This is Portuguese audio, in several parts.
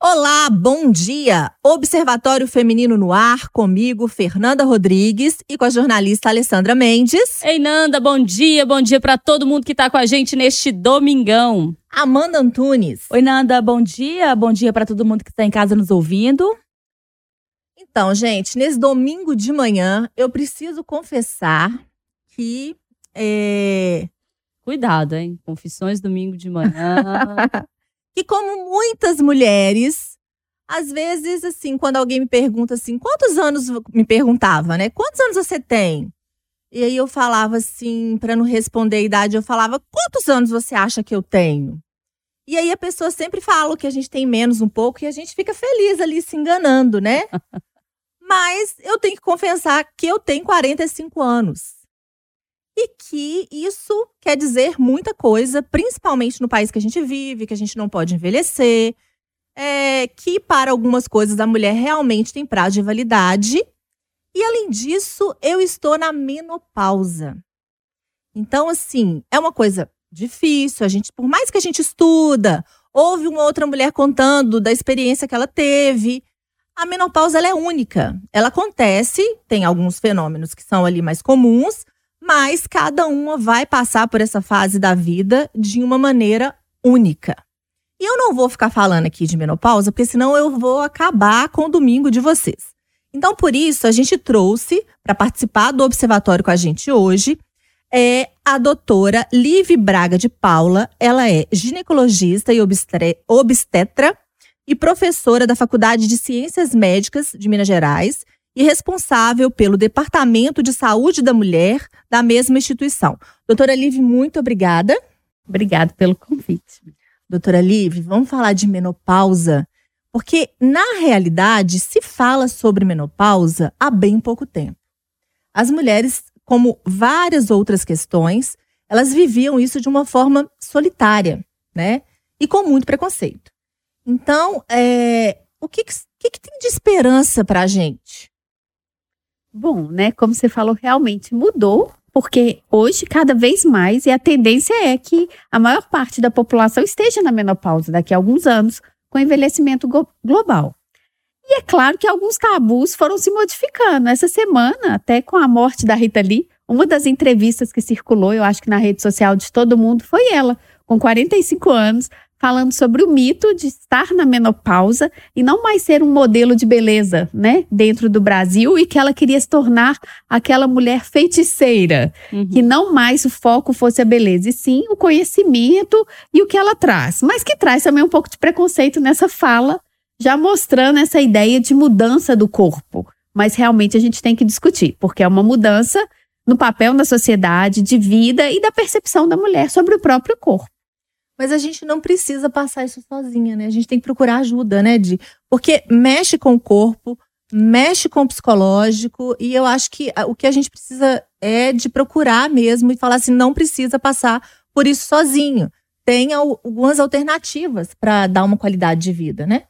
Olá, bom dia! Observatório Feminino no Ar, comigo, Fernanda Rodrigues, e com a jornalista Alessandra Mendes. Ei, Nanda, bom dia, bom dia para todo mundo que tá com a gente neste domingão. Amanda Antunes. Oi, Nanda, bom dia, bom dia para todo mundo que está em casa nos ouvindo. Então, gente, nesse domingo de manhã, eu preciso confessar que. É... Cuidado, hein? Confissões domingo de manhã. que como muitas mulheres, às vezes, assim, quando alguém me pergunta assim, quantos anos me perguntava, né? Quantos anos você tem? E aí eu falava assim, para não responder a idade, eu falava, quantos anos você acha que eu tenho? E aí a pessoa sempre fala que a gente tem menos um pouco e a gente fica feliz ali se enganando, né? Mas eu tenho que confessar que eu tenho 45 anos e que isso quer dizer muita coisa, principalmente no país que a gente vive, que a gente não pode envelhecer, é, que para algumas coisas a mulher realmente tem prazo de validade. E além disso, eu estou na menopausa. Então, assim, é uma coisa difícil. A gente, por mais que a gente estuda, ouve uma outra mulher contando da experiência que ela teve. A menopausa é única. Ela acontece, tem alguns fenômenos que são ali mais comuns, mas cada uma vai passar por essa fase da vida de uma maneira única. E eu não vou ficar falando aqui de menopausa, porque senão eu vou acabar com o domingo de vocês. Então, por isso, a gente trouxe para participar do observatório com a gente hoje é a doutora Liv Braga de Paula. Ela é ginecologista e obstetra e professora da Faculdade de Ciências Médicas de Minas Gerais e responsável pelo Departamento de Saúde da Mulher da mesma instituição. Doutora Liv, muito obrigada. Obrigada pelo convite. Doutora Liv, vamos falar de menopausa, porque na realidade se fala sobre menopausa há bem pouco tempo. As mulheres, como várias outras questões, elas viviam isso de uma forma solitária, né? E com muito preconceito. Então, é, o que, que, que tem de esperança para a gente? Bom, né? Como você falou, realmente mudou, porque hoje, cada vez mais, e a tendência é que a maior parte da população esteja na menopausa daqui a alguns anos, com envelhecimento global. E é claro que alguns tabus foram se modificando. Essa semana, até com a morte da Rita Lee, uma das entrevistas que circulou, eu acho que na rede social de todo mundo, foi ela, com 45 anos, falando sobre o mito de estar na menopausa e não mais ser um modelo de beleza, né, dentro do Brasil e que ela queria se tornar aquela mulher feiticeira, uhum. que não mais o foco fosse a beleza, e sim o conhecimento e o que ela traz, mas que traz também um pouco de preconceito nessa fala, já mostrando essa ideia de mudança do corpo. Mas realmente a gente tem que discutir, porque é uma mudança no papel da sociedade, de vida e da percepção da mulher sobre o próprio corpo. Mas a gente não precisa passar isso sozinha, né? A gente tem que procurar ajuda, né, de porque mexe com o corpo, mexe com o psicológico e eu acho que o que a gente precisa é de procurar mesmo e falar assim, não precisa passar por isso sozinho. Tem algumas alternativas para dar uma qualidade de vida, né?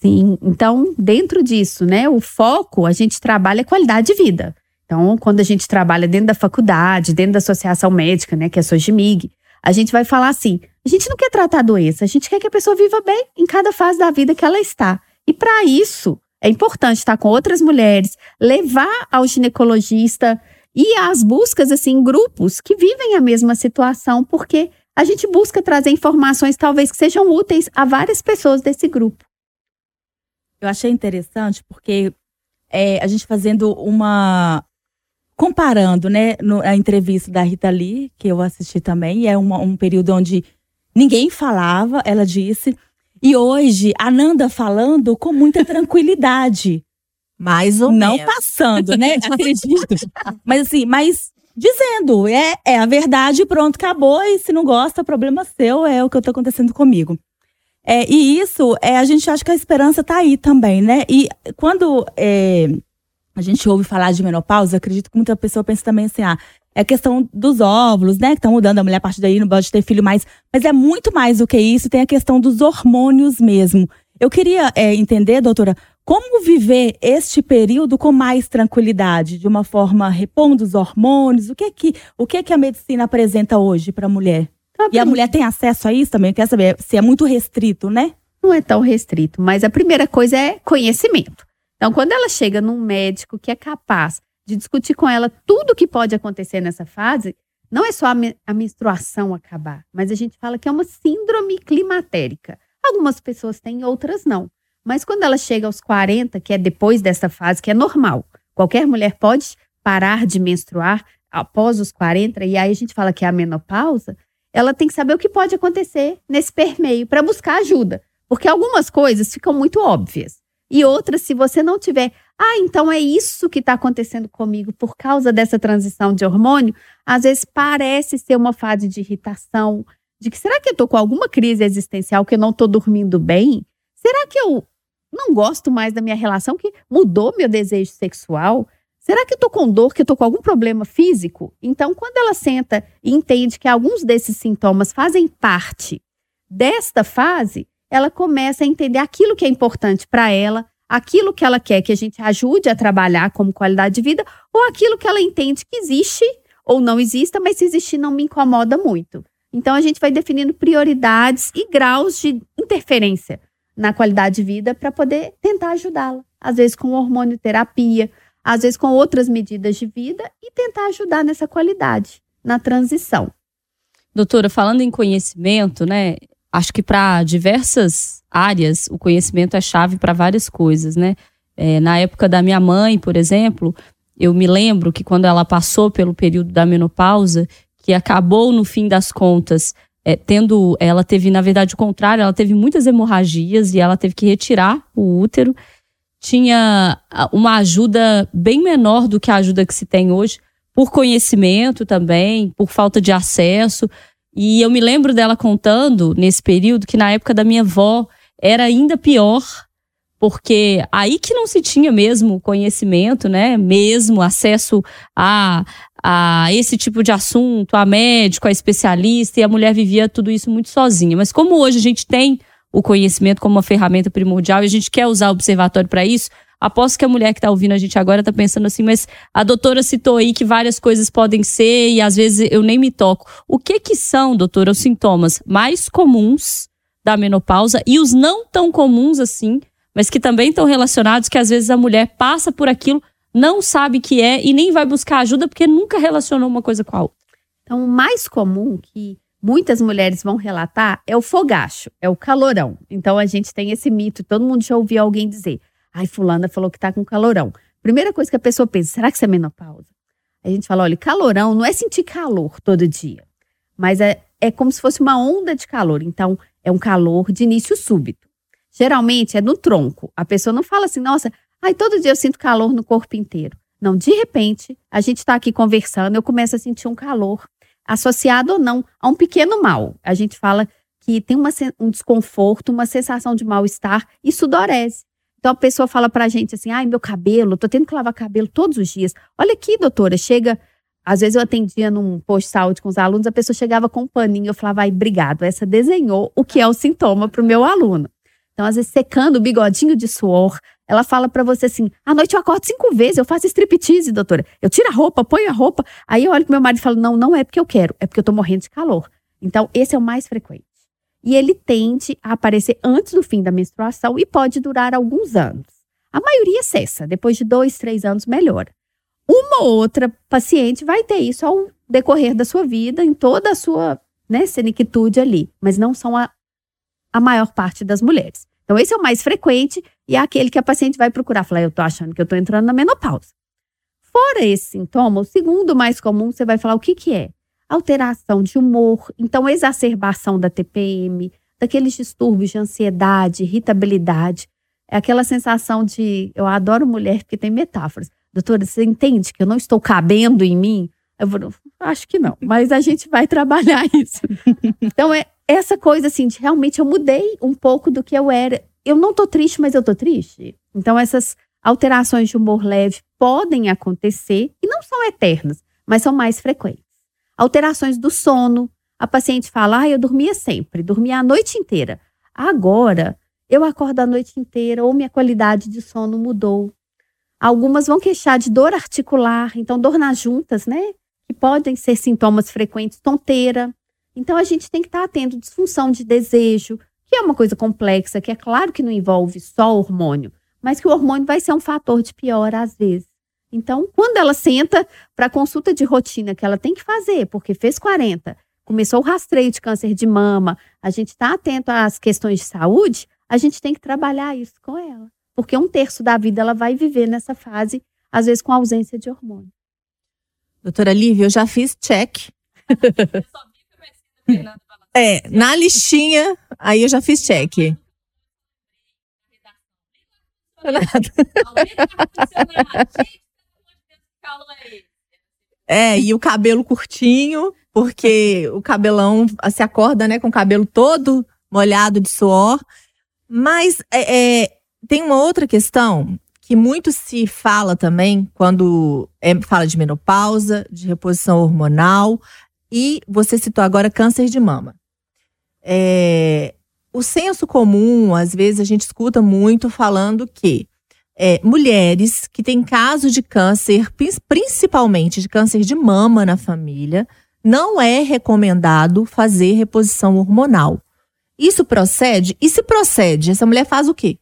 Sim, então dentro disso, né, o foco a gente trabalha qualidade de vida. Então, quando a gente trabalha dentro da faculdade, dentro da associação médica, né, que é a SOGIMIG, a gente vai falar assim: a gente não quer tratar a doença, a gente quer que a pessoa viva bem em cada fase da vida que ela está. E para isso, é importante estar com outras mulheres, levar ao ginecologista e às buscas assim grupos que vivem a mesma situação, porque a gente busca trazer informações talvez que sejam úteis a várias pessoas desse grupo. Eu achei interessante porque é, a gente fazendo uma comparando, né, no, a entrevista da Rita Lee, que eu assisti também, é uma, um período onde ninguém falava, ela disse, e hoje a Nanda falando com muita tranquilidade. Mais ou Não menos. passando, né? Acredito. mas assim, mas dizendo, é, é a verdade, pronto, acabou. E se não gosta, problema seu, é o que está acontecendo comigo. É, e isso, é, a gente acha que a esperança está aí também, né? E quando é, a gente ouve falar de menopausa, acredito que muita pessoa pensa também assim, ah, é questão dos óvulos, né? Que estão mudando, a mulher a partir daí não pode ter filho mais. Mas é muito mais do que isso, tem a questão dos hormônios mesmo. Eu queria é, entender, doutora, como viver este período com mais tranquilidade, de uma forma repondo os hormônios? O que é que, o que, é que a medicina apresenta hoje para a mulher? Tá e a mulher tem acesso a isso também? Quer saber se é muito restrito, né? não é tão restrito. Mas a primeira coisa é conhecimento. Então, quando ela chega num médico que é capaz de discutir com ela tudo o que pode acontecer nessa fase, não é só a, me a menstruação acabar, mas a gente fala que é uma síndrome climatérica. Algumas pessoas têm, outras não. Mas quando ela chega aos 40, que é depois dessa fase, que é normal, qualquer mulher pode parar de menstruar após os 40, e aí a gente fala que é a menopausa, ela tem que saber o que pode acontecer nesse permeio para buscar ajuda. Porque algumas coisas ficam muito óbvias. E outras, se você não tiver, ah, então é isso que está acontecendo comigo por causa dessa transição de hormônio, às vezes parece ser uma fase de irritação, de que será que eu estou com alguma crise existencial que eu não estou dormindo bem? Será que eu não gosto mais da minha relação que mudou meu desejo sexual? Será que eu tô com dor, que eu tô com algum problema físico? Então, quando ela senta e entende que alguns desses sintomas fazem parte desta fase, ela começa a entender aquilo que é importante para ela, aquilo que ela quer que a gente ajude a trabalhar como qualidade de vida, ou aquilo que ela entende que existe ou não exista, mas se existir não me incomoda muito. Então a gente vai definindo prioridades e graus de interferência na qualidade de vida para poder tentar ajudá-la. Às vezes com hormônio terapia, às vezes com outras medidas de vida e tentar ajudar nessa qualidade, na transição. Doutora, falando em conhecimento, né? Acho que para diversas áreas o conhecimento é chave para várias coisas, né? É, na época da minha mãe, por exemplo, eu me lembro que quando ela passou pelo período da menopausa, que acabou no fim das contas é, tendo, ela teve na verdade o contrário, ela teve muitas hemorragias e ela teve que retirar o útero tinha uma ajuda bem menor do que a ajuda que se tem hoje, por conhecimento também, por falta de acesso. E eu me lembro dela contando nesse período que na época da minha avó era ainda pior, porque aí que não se tinha mesmo conhecimento, né? Mesmo acesso a, a esse tipo de assunto, a médico, a especialista, e a mulher vivia tudo isso muito sozinha. Mas como hoje a gente tem o conhecimento como uma ferramenta primordial e a gente quer usar o observatório para isso. Aposto que a mulher que está ouvindo a gente agora está pensando assim, mas a doutora citou aí que várias coisas podem ser e às vezes eu nem me toco. O que que são, doutora, os sintomas mais comuns da menopausa e os não tão comuns assim, mas que também estão relacionados que às vezes a mulher passa por aquilo, não sabe que é e nem vai buscar ajuda porque nunca relacionou uma coisa com a outra. Então, o mais comum que muitas mulheres vão relatar é o fogacho, é o calorão. Então a gente tem esse mito, todo mundo já ouviu alguém dizer: ai, fulana falou que tá com calorão. Primeira coisa que a pessoa pensa, será que isso é menopausa? A gente fala, olha, calorão não é sentir calor todo dia, mas é, é como se fosse uma onda de calor. Então, é um calor de início súbito. Geralmente é no tronco. A pessoa não fala assim, nossa, ai, todo dia eu sinto calor no corpo inteiro. Não, de repente, a gente está aqui conversando, eu começo a sentir um calor associado ou não a um pequeno mal. A gente fala que tem uma, um desconforto, uma sensação de mal-estar e sudorese. Então a pessoa fala pra gente assim: ai, meu cabelo, tô tendo que lavar cabelo todos os dias. Olha aqui, doutora, chega. Às vezes eu atendia num post saúde com os alunos, a pessoa chegava com um paninho, eu falava, ai, obrigado, essa desenhou o que é o sintoma pro meu aluno. Então, às vezes, secando o bigodinho de suor, ela fala para você assim: à noite eu acordo cinco vezes, eu faço striptease, doutora. Eu tiro a roupa, ponho a roupa. Aí eu olho pro meu marido e falo: não, não é porque eu quero, é porque eu tô morrendo de calor. Então, esse é o mais frequente. E ele tende a aparecer antes do fim da menstruação e pode durar alguns anos. A maioria cessa, depois de dois, três anos melhora. Uma ou outra paciente vai ter isso ao decorrer da sua vida, em toda a sua né, senectude ali, mas não são a, a maior parte das mulheres. Então, esse é o mais frequente e é aquele que a paciente vai procurar. Falar, eu tô achando que eu tô entrando na menopausa. Fora esse sintoma, o segundo mais comum, você vai falar o que que é? Alteração de humor, então exacerbação da TPM, daqueles distúrbios de ansiedade, irritabilidade. É aquela sensação de, eu adoro mulher porque tem metáforas. Doutora, você entende que eu não estou cabendo em mim? Eu vou, acho que não, mas a gente vai trabalhar isso. Então, é essa coisa assim, de realmente eu mudei um pouco do que eu era. Eu não tô triste, mas eu tô triste. Então, essas alterações de humor leve podem acontecer e não são eternas, mas são mais frequentes. Alterações do sono. A paciente fala: ah, eu dormia sempre, dormia a noite inteira. Agora, eu acordo a noite inteira ou minha qualidade de sono mudou. Algumas vão queixar de dor articular, então dor nas juntas, né? Que podem ser sintomas frequentes, tonteira. Então a gente tem que estar atento, disfunção de desejo, que é uma coisa complexa, que é claro que não envolve só hormônio, mas que o hormônio vai ser um fator de pior às vezes. Então, quando ela senta para consulta de rotina que ela tem que fazer, porque fez 40, começou o rastreio de câncer de mama, a gente está atento às questões de saúde, a gente tem que trabalhar isso com ela. Porque um terço da vida ela vai viver nessa fase, às vezes com ausência de hormônio. Doutora Lívia, eu já fiz check. é, na listinha, aí eu já fiz check. É, e o cabelo curtinho, porque o cabelão se acorda, né, com o cabelo todo molhado de suor. Mas é, é, tem uma outra questão que muito se fala também quando é, fala de menopausa, de reposição hormonal e você citou agora câncer de mama. É, o senso comum, às vezes a gente escuta muito falando que é, mulheres que têm caso de câncer, principalmente de câncer de mama na família, não é recomendado fazer reposição hormonal. Isso procede? E se procede, essa mulher faz o quê?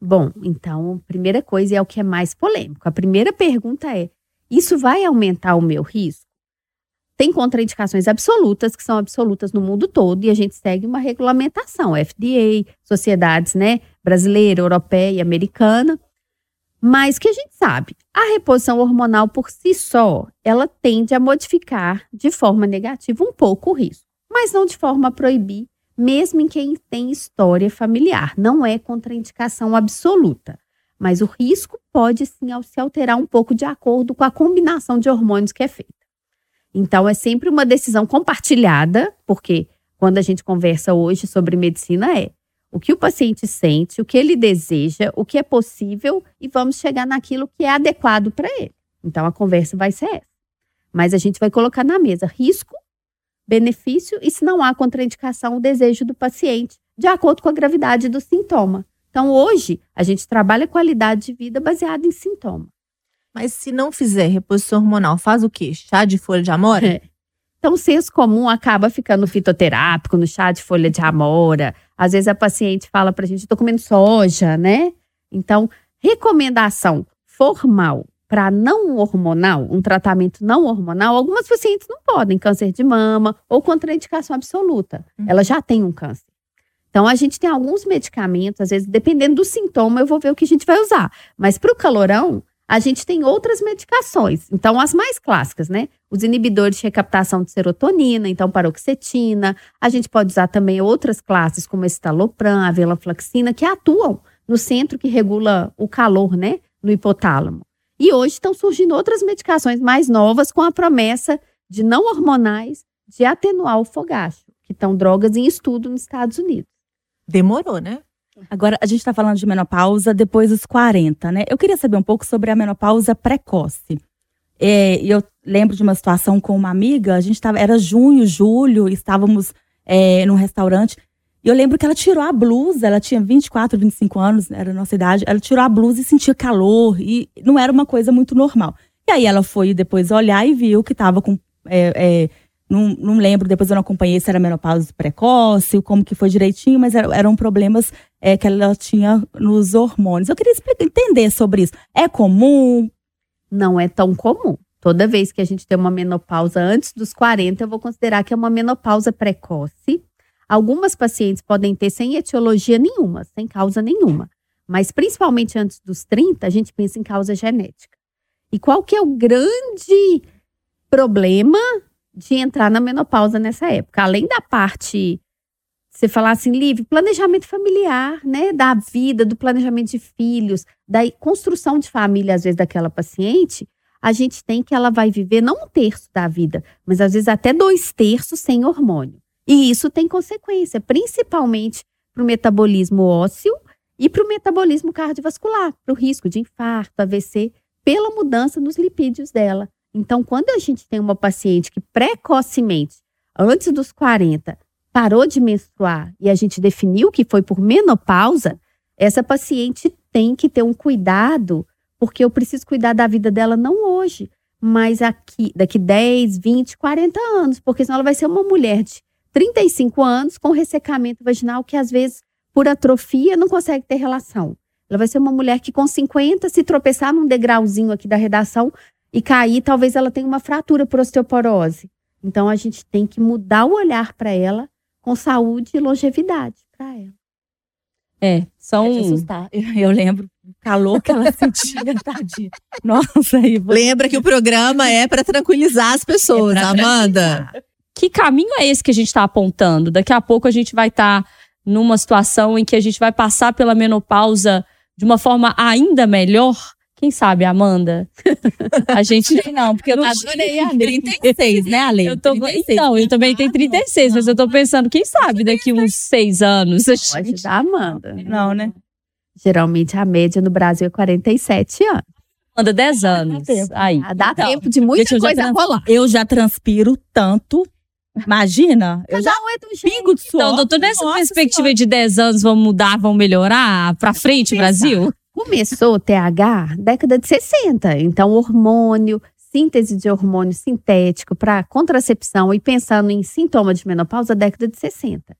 Bom, então, primeira coisa é o que é mais polêmico. A primeira pergunta é: isso vai aumentar o meu risco? Tem contraindicações absolutas, que são absolutas no mundo todo, e a gente segue uma regulamentação, FDA, sociedades né, brasileira, europeia e americana. Mas que a gente sabe, a reposição hormonal por si só, ela tende a modificar de forma negativa um pouco o risco, mas não de forma a proibir mesmo em quem tem história familiar. Não é contraindicação absoluta, mas o risco pode sim se alterar um pouco de acordo com a combinação de hormônios que é feita. Então, é sempre uma decisão compartilhada, porque quando a gente conversa hoje sobre medicina é o que o paciente sente, o que ele deseja, o que é possível e vamos chegar naquilo que é adequado para ele. Então, a conversa vai ser essa. Mas a gente vai colocar na mesa risco benefício e se não há contraindicação, o desejo do paciente, de acordo com a gravidade do sintoma. Então, hoje, a gente trabalha qualidade de vida baseada em sintoma. Mas se não fizer reposição hormonal, faz o quê? Chá de folha de amora? É. Então, o senso comum acaba ficando fitoterápico, no chá de folha de amora. Às vezes a paciente fala pra gente, tô comendo soja, né? Então, recomendação formal para não hormonal, um tratamento não hormonal, algumas pacientes não podem, câncer de mama ou contraindicação absoluta. Uhum. Ela já tem um câncer. Então, a gente tem alguns medicamentos, às vezes, dependendo do sintoma, eu vou ver o que a gente vai usar. Mas para o calorão, a gente tem outras medicações. Então, as mais clássicas, né? Os inibidores de recaptação de serotonina, então paroxetina. A gente pode usar também outras classes, como estalopram, a venlafaxina, que atuam no centro que regula o calor, né? No hipotálamo. E hoje estão surgindo outras medicações mais novas com a promessa de não hormonais de atenuar o fogacho, que estão drogas em estudo nos Estados Unidos. Demorou, né? Agora, a gente está falando de menopausa depois dos 40, né? Eu queria saber um pouco sobre a menopausa precoce. É, eu lembro de uma situação com uma amiga, a gente estava, era junho, julho, estávamos é, num restaurante e eu lembro que ela tirou a blusa, ela tinha 24, 25 anos, era a nossa idade. Ela tirou a blusa e sentia calor, e não era uma coisa muito normal. E aí ela foi depois olhar e viu que estava com. É, é, não, não lembro, depois eu não acompanhei se era menopausa precoce, como que foi direitinho, mas eram, eram problemas é, que ela tinha nos hormônios. Eu queria explicar, entender sobre isso. É comum? Não é tão comum. Toda vez que a gente tem uma menopausa antes dos 40, eu vou considerar que é uma menopausa precoce Algumas pacientes podem ter sem etiologia nenhuma, sem causa nenhuma. Mas principalmente antes dos 30, a gente pensa em causa genética. E qual que é o grande problema de entrar na menopausa nessa época? Além da parte você falar assim, livre, planejamento familiar, né, da vida, do planejamento de filhos, da construção de família, às vezes, daquela paciente, a gente tem que ela vai viver não um terço da vida, mas às vezes até dois terços sem hormônio. E isso tem consequência, principalmente para o metabolismo ósseo e para o metabolismo cardiovascular, para o risco de infarto, AVC, pela mudança nos lipídios dela. Então, quando a gente tem uma paciente que precocemente, antes dos 40, parou de menstruar e a gente definiu que foi por menopausa, essa paciente tem que ter um cuidado, porque eu preciso cuidar da vida dela não hoje, mas aqui, daqui 10, 20, 40 anos, porque senão ela vai ser uma mulher de 35 anos com ressecamento vaginal que às vezes por atrofia não consegue ter relação. Ela vai ser uma mulher que com 50 se tropeçar num degrauzinho aqui da redação e cair, talvez ela tenha uma fratura por osteoporose. Então a gente tem que mudar o olhar para ela com saúde e longevidade para ela. É, são. É de assustar. Eu, eu lembro o calor que ela sentia, tadinha. Nossa, aí. Lembra que o programa é para tranquilizar as pessoas, É Amanda. Que caminho é esse que a gente está apontando? Daqui a pouco a gente vai estar numa situação em que a gente vai passar pela menopausa de uma forma ainda melhor. Quem sabe, Amanda? A gente. Não, porque eu tô. Adorei a 36, né, Ale? Eu tô, 36. então, eu também tenho 36, mas eu tô pensando, quem sabe daqui uns seis anos. a Pode dar, Amanda. Não, né? Geralmente a média no Brasil é 47 anos. Manda 10 anos. Aí. Ah, Dá Então, tempo de muita gente, coisa trans- rolar. Eu já transpiro tanto. Imagina. Eu já Cada um é do pingo de suor. Então, doutor, nessa Nossa perspectiva Senhora. de 10 anos, vamos mudar, vamos melhorar pra frente, pensar. Brasil? Começou o TH década de 60. Então, hormônio, síntese de hormônio sintético para contracepção e pensando em sintoma de menopausa, década de 60.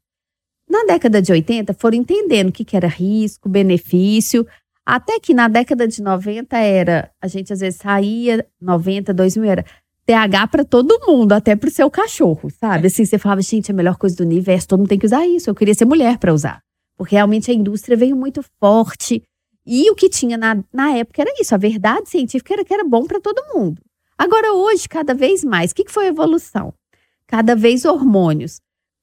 Na década de 80, foram entendendo o que, era risco, benefício, até que na década de 90 era, a gente às vezes saía, 90, 2000 era TH para todo mundo, até para o seu cachorro, sabe? Assim, você falava, gente, a melhor coisa do universo, todo mundo tem que usar isso. Eu queria ser mulher para usar. Porque realmente a indústria veio muito forte. E o que tinha na, na época era isso, a verdade científica era que era bom para todo mundo. Agora, hoje, cada vez mais, o que, que foi a evolução? Cada vez hormônios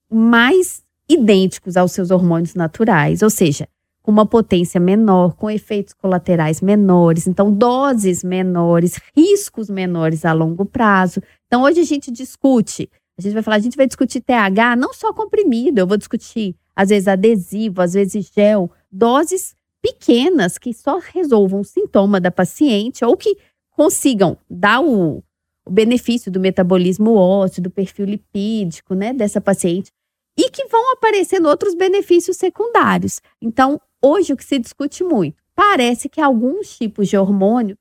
mais idênticos aos seus hormônios naturais, ou seja, com uma potência menor, com efeitos colaterais menores, então doses menores, riscos menores a longo prazo. Então, hoje a gente discute, a gente vai falar, a gente vai discutir TH, não só comprimido, eu vou discutir, às vezes, adesivo, às vezes gel, doses pequenas que só resolvam o sintoma da paciente ou que consigam dar o, o benefício do metabolismo ósseo, do perfil lipídico, né, dessa paciente, e que vão aparecendo outros benefícios secundários. Então, hoje o que se discute muito, parece que alguns tipos de hormônio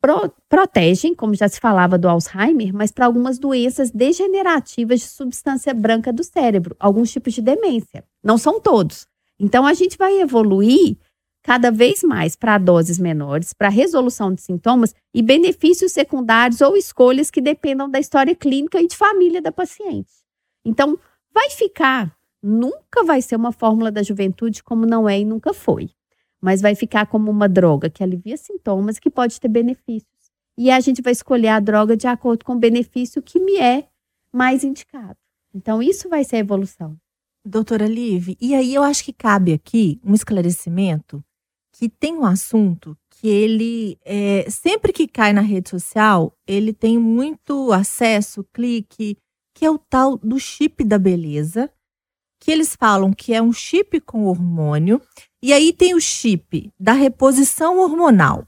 pro- protegem, como já se falava do Alzheimer, mas para algumas doenças degenerativas de substância branca do cérebro, alguns tipos de demência. Não são todos. Então, a gente vai evoluir cada vez mais para doses menores, para resolução de sintomas e benefícios secundários ou escolhas que dependam da história clínica e de família da paciente. Então, vai ficar, nunca vai ser uma fórmula da juventude como não é e nunca foi, mas vai ficar como uma droga que alivia sintomas e que pode ter benefícios. E a gente vai escolher a droga de acordo com o benefício que me é mais indicado. Então, isso vai ser a evolução. Doutora Liv, e aí eu acho que cabe aqui um esclarecimento que tem um assunto que ele, é, sempre que cai na rede social, ele tem muito acesso, clique, que é o tal do chip da beleza, que eles falam que é um chip com hormônio, e aí tem o chip da reposição hormonal.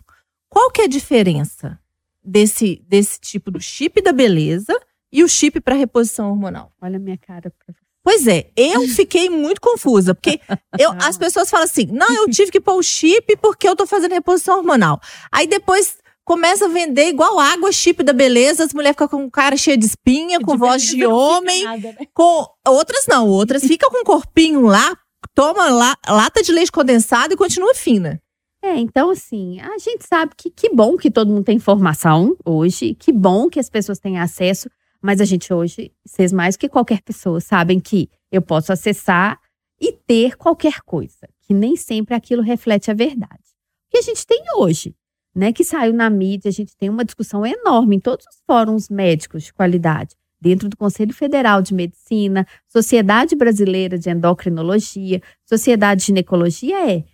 Qual que é a diferença desse, desse tipo do chip da beleza e o chip para reposição hormonal? Olha a minha cara. professor. Pois é, eu fiquei muito confusa, porque eu- as pessoas falam assim: não, eu tive que pôr o chip porque eu tô fazendo reposição hormonal. Aí depois começa a vender igual água chip da beleza, as mulheres ficam com cara cheia de espinha, com voz de homem, com outras não, outras ficam com um corpinho lá, toma lá, lata de leite condensado e continua fina. É, então assim, a gente sabe que que bom que todo mundo tem informação hoje, que bom que as pessoas têm acesso, mas a gente hoje, vocês mais que qualquer pessoa, sabem que eu posso acessar e ter qualquer coisa, que nem sempre aquilo reflete a verdade. O que a gente tem hoje, né, que saiu na mídia, a gente tem uma discussão enorme em todos os fóruns médicos de qualidade, dentro do Conselho Federal de Medicina, Sociedade Brasileira de Endocrinologia, Sociedade de Ginecologia é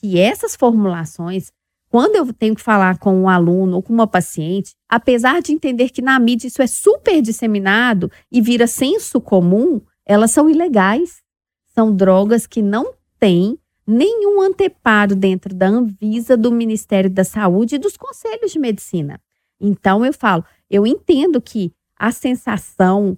que essas formulações, quando eu tenho que falar com um aluno ou com uma paciente, apesar de entender que na mídia isso é super disseminado e vira senso comum, elas são ilegais. São drogas que não têm nenhum anteparo dentro da Anvisa, do Ministério da Saúde e dos conselhos de medicina. Então eu falo, eu entendo que a sensação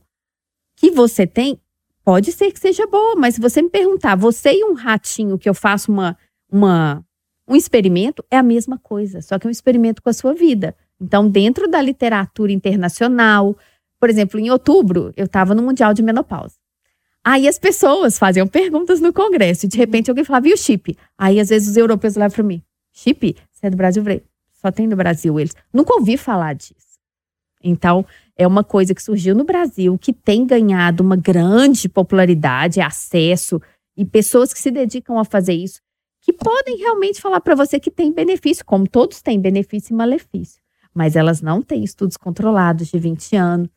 que você tem pode ser que seja boa, mas se você me perguntar, você e um ratinho que eu faço uma uma, um experimento é a mesma coisa, só que é um experimento com a sua vida. Então, dentro da literatura internacional, por exemplo, em outubro, eu estava no Mundial de Menopausa. Aí as pessoas faziam perguntas no Congresso. E de repente alguém falava, e o chip? Aí às vezes os europeus olhavam para mim: chip? Você é do Brasil? Eu só tem no Brasil eles. Nunca ouvi falar disso. Então, é uma coisa que surgiu no Brasil, que tem ganhado uma grande popularidade, acesso, e pessoas que se dedicam a fazer isso, que podem realmente falar para você que tem benefício, como todos têm benefício e malefício. Mas elas não têm estudos controlados de 20 anos,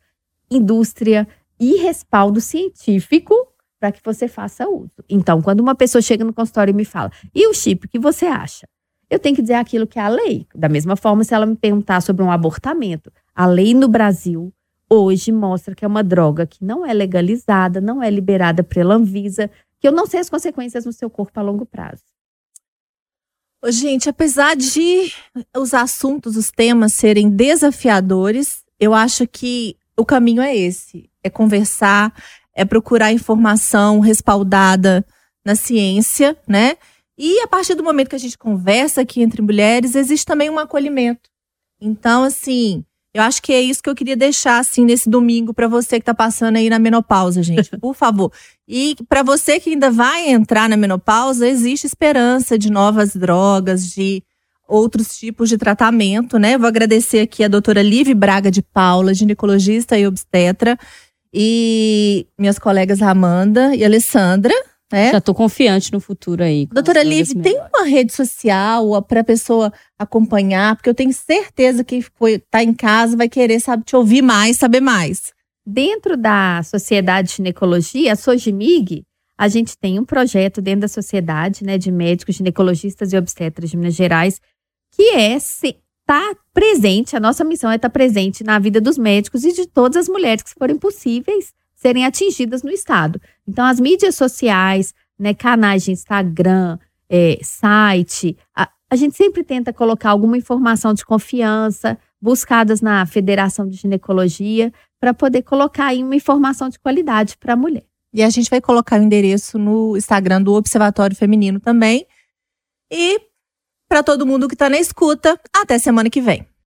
indústria e respaldo científico para que você faça uso. Então, quando uma pessoa chega no consultório e me fala, e o chip, o que você acha? Eu tenho que dizer aquilo que é a lei. Da mesma forma, se ela me perguntar sobre um abortamento, a lei no Brasil hoje mostra que é uma droga que não é legalizada, não é liberada pela Anvisa, que eu não sei as consequências no seu corpo a longo prazo. Gente, apesar de os assuntos, os temas serem desafiadores, eu acho que o caminho é esse: é conversar, é procurar informação respaldada na ciência, né? E a partir do momento que a gente conversa aqui entre mulheres, existe também um acolhimento. Então, assim, eu acho que é isso que eu queria deixar assim nesse domingo para você que tá passando aí na menopausa, gente. Por favor. E para você que ainda vai entrar na menopausa, existe esperança de novas drogas, de outros tipos de tratamento, né? Vou agradecer aqui a doutora Liv Braga de Paula, ginecologista e obstetra, e minhas colegas Amanda e Alessandra, é? Já tô confiante no futuro aí. Doutora Liv, tem uma rede social para a pessoa acompanhar? Porque eu tenho certeza que foi tá em casa vai querer sabe, te ouvir mais, saber mais. Dentro da Sociedade de Ginecologia, a SOGIMIG, a gente tem um projeto dentro da Sociedade né, de Médicos, Ginecologistas e Obstetras de Minas Gerais, que é estar tá presente, a nossa missão é estar tá presente na vida dos médicos e de todas as mulheres que forem possíveis serem atingidas no Estado. Então, as mídias sociais, né, canais de Instagram, é, site, a, a gente sempre tenta colocar alguma informação de confiança, buscadas na Federação de Ginecologia, para poder colocar aí uma informação de qualidade para a mulher. E a gente vai colocar o endereço no Instagram do Observatório Feminino também. E para todo mundo que está na escuta, até semana que vem.